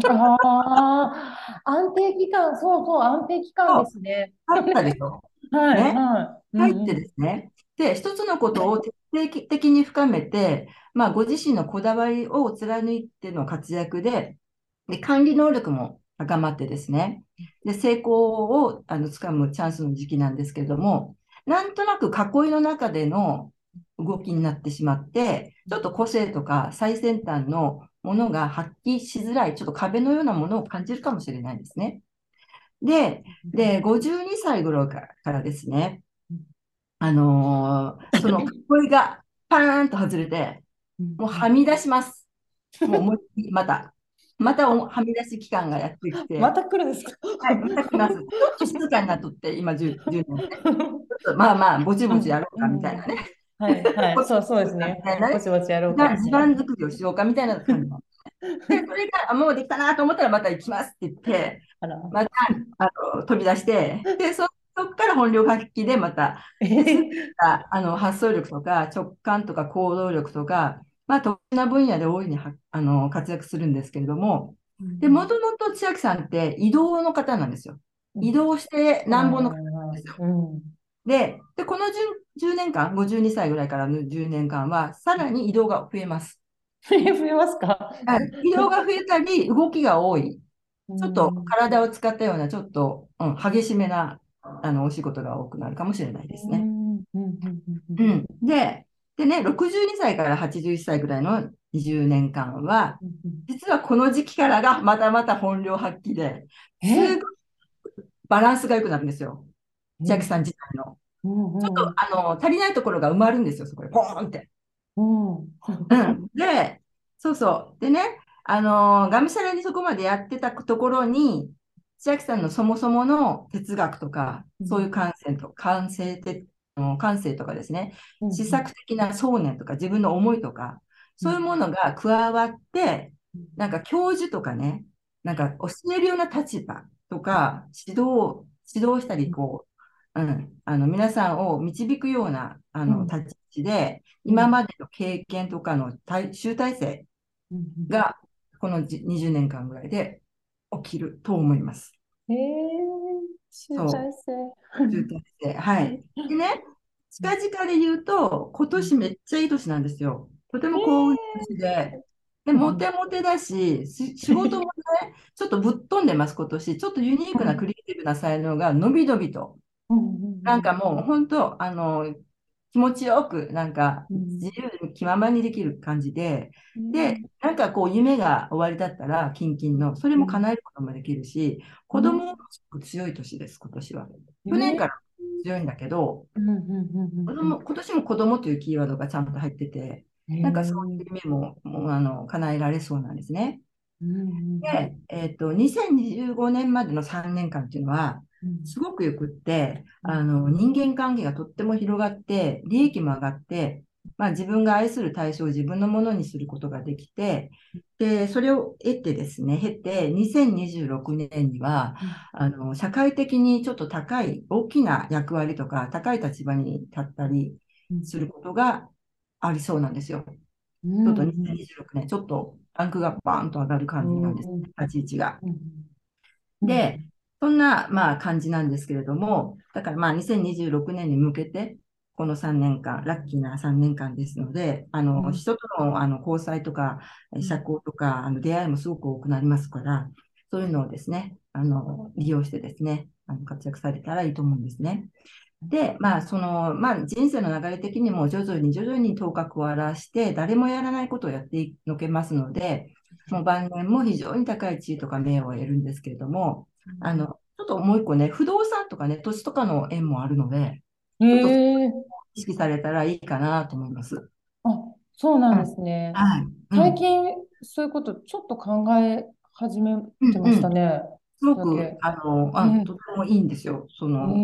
あ、安定期間、そうそう、安定期間ですね。あったでしょ。(laughs) はい、ね、はい。入ってですね。で、一つのことを徹底的に深めて、まあ、ご自身のこだわりを貫いての活躍で、で管理能力も高まってですね、で成功をあの掴むチャンスの時期なんですけれども、なんとなく囲いの中での動きになってしまって、ちょっと個性とか最先端のものが発揮しづらい、ちょっと壁のようなものを感じるかもしれないですね。で、で、52歳頃からですね、あのー、その声がパーンと外れて、もうはみ出します。もう思いっきりまた。またはみ出し期間がやってきて。また来るんですか？はい、また来ます。ちょっと静かになっとって、今10、10年、ね、(laughs) まあまあ、ぼちぼちやろうかみたいなね。はいはい、(laughs) そうそうですね。ぼちぼちやろうか。地盤作りをしようかみたいな感じ。で、それが、もうできたなと思ったらまた行きますって言って、またあの飛び出して、で、そそこから本領発揮でまた、あの発想力とか直感とか行動力とか、まあ、特殊な分野で大いにあの活躍するんですけれども、で、もともと千秋さんって移動の方なんですよ。移動してなんぼの方なんですよ。で、でこの 10, 10年間、52歳ぐらいからの10年間は、さらに移動が増えます。増えますか？移動が増えたり、動きが多い。ちょっと体を使ったような、ちょっと、うん、激しめなあのお仕事が多くなるかもしれないですね。うん、ででね、62歳から81歳ぐらいの20年間は、実はこの時期からがまたまた本領発揮で、すごいバランスが良くなるんですよ。千秋さん自体の。うんうん、ちょっとあの足りないところが埋まるんですよ、そこで、ポーンって。うん、うん、で、そうそう。でね、あのがむしゃらにそこまでやってたところに、千秋さんのそもそもの哲学とか、そういう感性と感性的感性とかですね、試作的な想念とか自分の思いとか、そういうものが加わって、なんか教授とかね、なんか教えるような立場とか、指導、指導したり、こう、うん、あの皆さんを導くようなあの立ち位置で、今までの経験とかの集大成が、この20年間ぐらいで起きると思います。へえ集大成。集大成。はい。でね、近々で言うと、今年めっちゃいい年なんですよ。とても幸運年で、で、モテモテだし、仕事もね、ちょっとぶっ飛んでます、今年。ちょっとユニークなクリエイティブな才能が伸び伸びと。なんかもう本当、あの、気持ちよく、なんか自由に気ままにできる感じで、で、なんかこう夢が終わりだったら、キンキンの、それも叶えることもできるし、子供も強い年です、今年は。去年から強いんだけど、子供今年も子供というキーワードがちゃんと入ってて、なんかそういう夢ももうあの叶えられそうなんですね。で、えっ、ー、と、2025年までの3年間っていうのは、すごくよくって、あの、人間関係がとっても広がって、利益も上がって、まあ自分が愛する対象を自分のものにすることができて、で、それを得てですね、経て、2026年には、あの、社会的にちょっと高い、大きな役割とか、高い立場に立ったりすることがありそうなんですよ。ちょっと2026年、ちょっとランクがバーンと上がる感じなんです、立ち位置が。で、そんな、まあ、感じなんですけれども、だからまあ、2026年に向けて、この3年間、ラッキーな3年間ですので、あの、うん、人とのあの交際とか、社交とか、あの出会いもすごく多くなりますから、そういうのをですね、あの、利用してですね、あの活躍されたらいいと思うんですね。で、まあ、その、まあ、人生の流れ的にも徐々に徐々に頭角を現して、誰もやらないことをやっていけますので、もう晩年も非常に高い地位とか名誉を得るんですけれども、あの、ちょっともう一個ね、不動産とかね、土地とかの縁もあるので、ちょっと意識されたらいいかなと思います。あ、そうなんですね。はい。最近、そういうことちょっと考え始めてましたね。すごく、あの、あ、とてもいいんですよ、その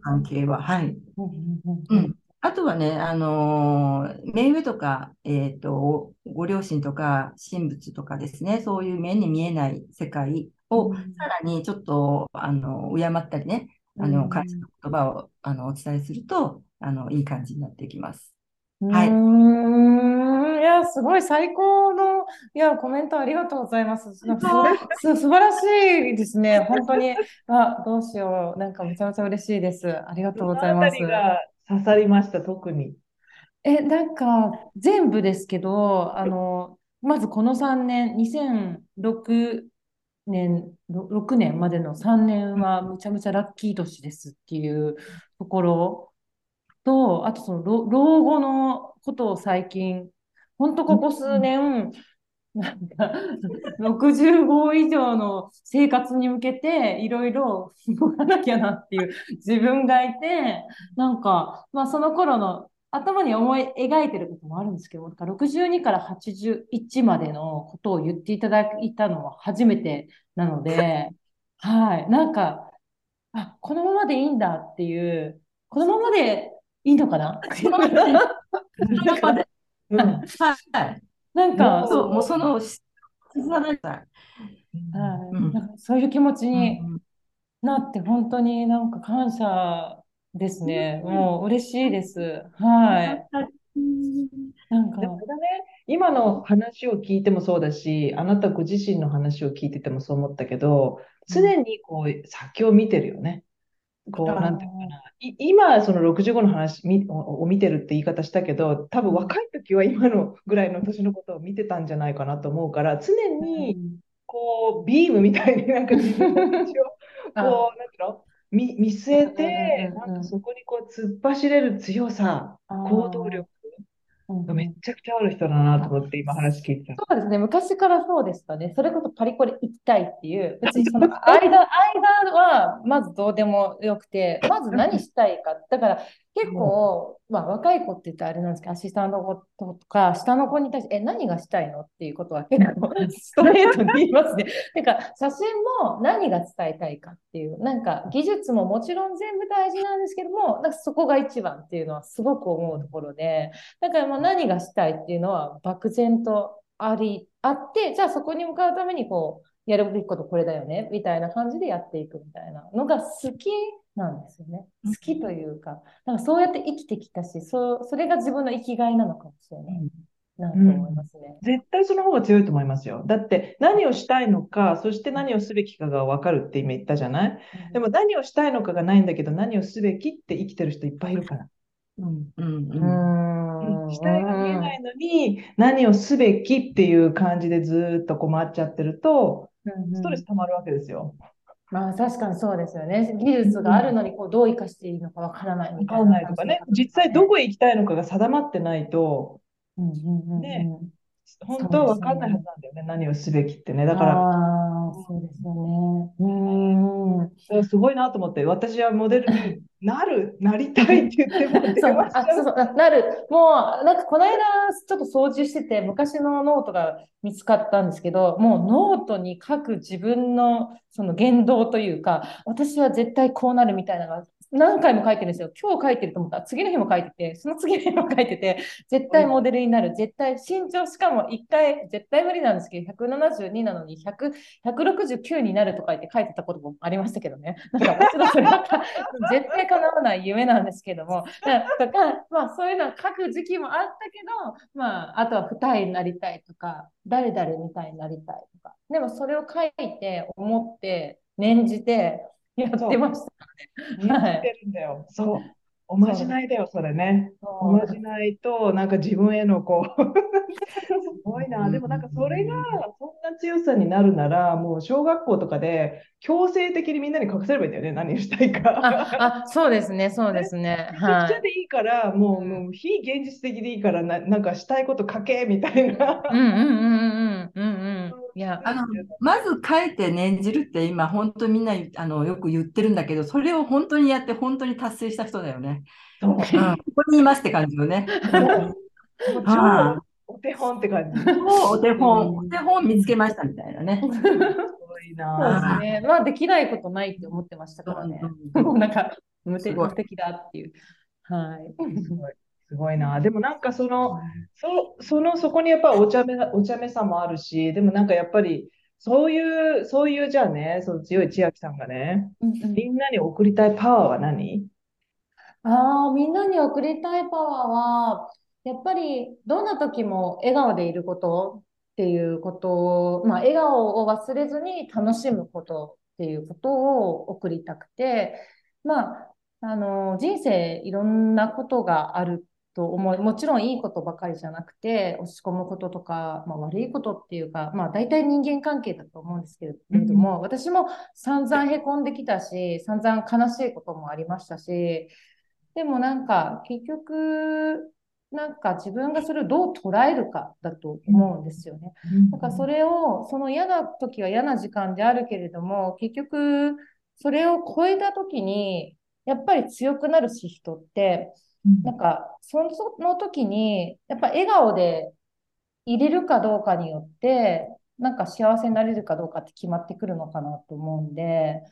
関係は。はい。うん。あとはね、あのー、目上とか、えっ、ー、と、ご両親とか、神仏とかですね、そういう目に見えない世界を、さらにちょっと、あの、敬ったりね、あの、感謝の言葉を、あの、お伝えすると、あの、いい感じになっていきます。はい。うんいや、すごい最高の、いや、コメントありがとうございます。す素晴らしいですね。本当に、あ、どうしよう。なんかめちゃめちゃ嬉しいです。ありがとうございます。が刺さりました、特に。え、なんか、全部ですけど、あの、まずこの3年、2006年、6年までの3年はむちゃむちゃラッキー年ですっていうところ。と、あとその老後のことを最近、本当ここ数年、なんか65以上の生活に向けていろいろ (laughs) 動かなきゃなっていう自分がいて、なんか、まあその頃の頭に思い描いてることもあるんですけど、だから62から81までのことを言っていただいたのは初めてなので、(laughs) はい、なんか、あ、このままでいいんだっていう、このままでいいのかな？このままで。はい。なんか、そう、もうその、そういう気持ちになって、本当になんか感謝ですね。もう嬉しいです。はい。なんか、ね、今の話を聞いてもそうだし、あなたご自身の話を聞いててもそう思ったけど、常にこう先を見てるよね。こう、なんていうかな。今、その65の話を見てるって言い方したけど、多分若い時は今のぐらいの年のことを見てたんじゃないかなと思うから、常に、こう、ビームみたいになんか自分の道を、(laughs) こう、なんていうの？見見据えて、なんかそこにこう突っ走れる強さ、行動力めっちゃくちゃある人だなと思って今話聞いてた。そうですね、昔からそうでしたね。それこそパリコレ行きたいっていう、(laughs) 別にその間、間はまずどうでもよくて、まず何したいか。だから結構、まあ若い子って言ったらあれなんですけど、アシスタントの子とか、下の子に対して、え、何がしたいのっていうことは結構ストレートに言いますね。てか、写真も何が伝えたいかっていう、なんか技術ももちろん全部大事なんですけども、なんかそこが一番っていうのはすごく思うところで、だからもう何がしたいっていうのは漠然とあり、あって、じゃあそこに向かうためにこう、やるべきことこれだよね、みたいな感じでやっていくみたいなのが好きなんですよね。好きというか、なんかそうやって生きてきたし、そうそれが自分の生きがいなのかもしれない。なと思いますね、うん、絶対その方が強いと思いますよ。だって何をしたいのか、そして何をすべきかが分かるって今言ったじゃない、うん、でも何をしたいのかがないんだけど、何をすべきって生きてる人いっぱいいるから。うん。うん。うん、したいが見えないのに、何をすべきっていう感じでずっと困っちゃってると、ストレス溜まるわけですよ。まあ確かにそうですよね。技術があるのにこうどう生かしていいのかわからないみたいな、ね。とかね。実際どこへ行きたいのかが定まってないと、うんうんうんね、本当は分かんないはずなんだよね、何をすべきってね。だから、あそうですよね。うん。すごいなと思って、私はモデルになる、なりたいって言ってもそうあそうそうなる。もう、なんかこの間、ちょっと掃除してて、昔のノートが見つかったんですけど、もうノートに書く自分のその言動というか、私は絶対こうなるみたいなのが何回も書いてるんですよ。今日書いてると思ったら次の日も書いてて、その次の日も書いてて、絶対モデルになる、絶対身長しかも1回、絶対無理なんですけど、172なのに100 169になるとか言って書いてたこともありましたけどね。なんかもちろんそれは (laughs) 絶対叶わない夢なんですけども、とか、まあそういうのを書く時期もあったけど、まああとは二重になりたいとか、誰々みたいになりたいとか。でもそれを書いて、思って、念じて、やってましたね。はい。てるんだよ。そう。おまじないだよ、それね。おまじないと、なんか自分へのこう (laughs) すごいな。でもなんかそれがそんな強さになるなら、もう小学校とかで強制的にみんなに隠せればいいんだよね、何をしたいか。ああそうですね、そうですね。めちゃくちゃでいいから、もうもう非現実的でいいからな、なんかしたいこと書けみたいな。うんうんうんうんうんうん。いやあのまず書いて念じるって今本当みんなあのよく言ってるんだけどそれを本当にやって本当に達成した人だよね。うん、ここにいますって感じよね。(laughs) お手本って感じ。お手本、お手本見つけましたみたいなね。すごいな。そうですね。まあできないことないって思ってましたからね。(laughs) なんか無敵だっていう。はい。すごい。すごいな。でもなんかその、そそのそこにやっぱお茶目お茶目さもあるし、でもなんかやっぱりそういう、そういうじゃあね、その強い千秋さんがね、うんうん、みんなに送りたいパワーは何？ああ、みんなに送りたいパワーは、やっぱりどんな時も笑顔でいることっていうことを、まあ、笑顔を忘れずに楽しむことっていうことを送りたくて、まあ、あの人生いろんなことがあると思い、もちろんいいことばかりじゃなくて、落ち込むこととか、まあ、悪いことっていうか、まあ大体人間関係だと思うんですけれども、うん、私も散々へこんできたし、散々悲しいこともありましたし、でもなんか結局、なんか自分がそれをどう捉えるかだと思うんですよね。だからそれを、その嫌な時は嫌な時間であるけれども、結局、それを超えた時に、やっぱり強くなるし、人って、なんか、その時に、やっぱ笑顔で入れるかどうかによって、なんか幸せになれるかどうかって決まってくるのかなと思うんで、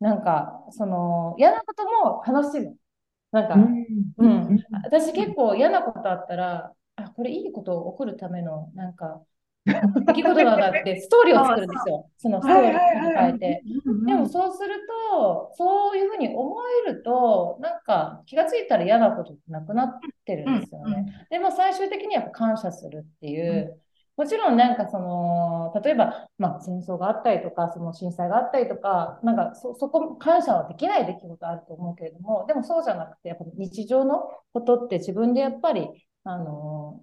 なんか、その、嫌なことも楽しむ。なんか、うん、うん、私結構嫌なことあったら、あ、これいいこと起こるための、なんか、出来事があって、ストーリーを作るんですよ。そのストーリーに変えて。でもそうすると、そういうふうに思えると、なんか気がついたら嫌なことってなくなってるんですよね。でも最終的にやっぱ感謝するっていう。もちろんなんかその、例えば、まあ、戦争があったりとか、その震災があったりとか、なんかそ、そこ、感謝はできない出来事あると思うけれども、でもそうじゃなくて、やっぱ日常のことって自分でやっぱり、あの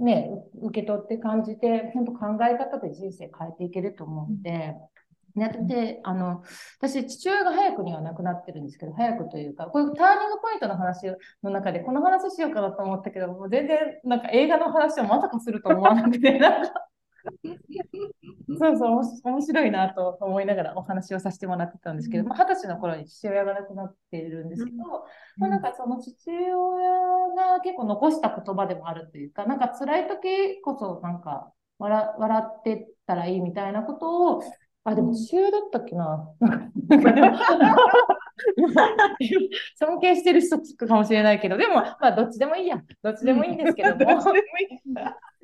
ね、受け取って感じて、本当考え方で人生変えていけると思うんで、ね、で、あの、私、父親が早くには亡くなってるんですけど、早くというか、こういうターニングポイントの話の中で、この話しようかなと思ったけど、もう全然、なんか映画の話をまさかすると思わなくて、なんかそうそう、面白いなと思いながらお話をさせてもらってたんですけど、二、十、歳の頃に父親が亡くなっているんですけど、うん、まあ、なんかその父親が結構残した言葉でもあるというか、なんか辛い時こそなんか笑笑ってたらいいみたいなことを、あ、でも週だったっけな。(laughs) 尊敬してる人つくかもしれないけど、でも、まあ、どっちでもいいや。どっちでもいいんですけども。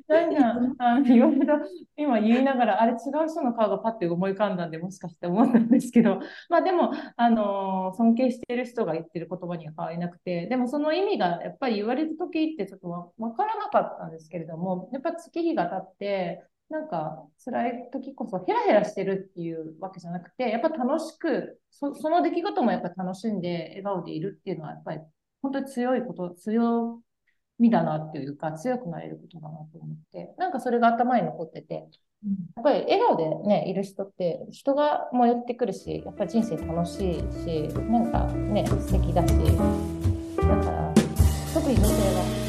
なんか、あの、いろいろ今言いながら、あれ違う人の顔がパッて思い浮かんだんで、もしかして思ったんですけど、(laughs) まあでも、あの、尊敬している人が言ってる言葉には変わりなくて、でもその意味がやっぱり言われる時ってちょっとわからなかったんですけれども、やっぱ月日が経って、なんか辛い時こそヘラヘラしてるっていうわけじゃなくて、やっぱ楽しく、そその出来事もやっぱ楽しんで笑顔でいるっていうのはやっぱり本当に強いこと、強いみだなっていうか、強くなれることだなと思って、なんかそれが頭に残ってて、やっぱり笑顔でね、いる人って、人がも寄ってくるし、やっぱり人生楽しいし、なんかね、素敵だし、だから、特に女性は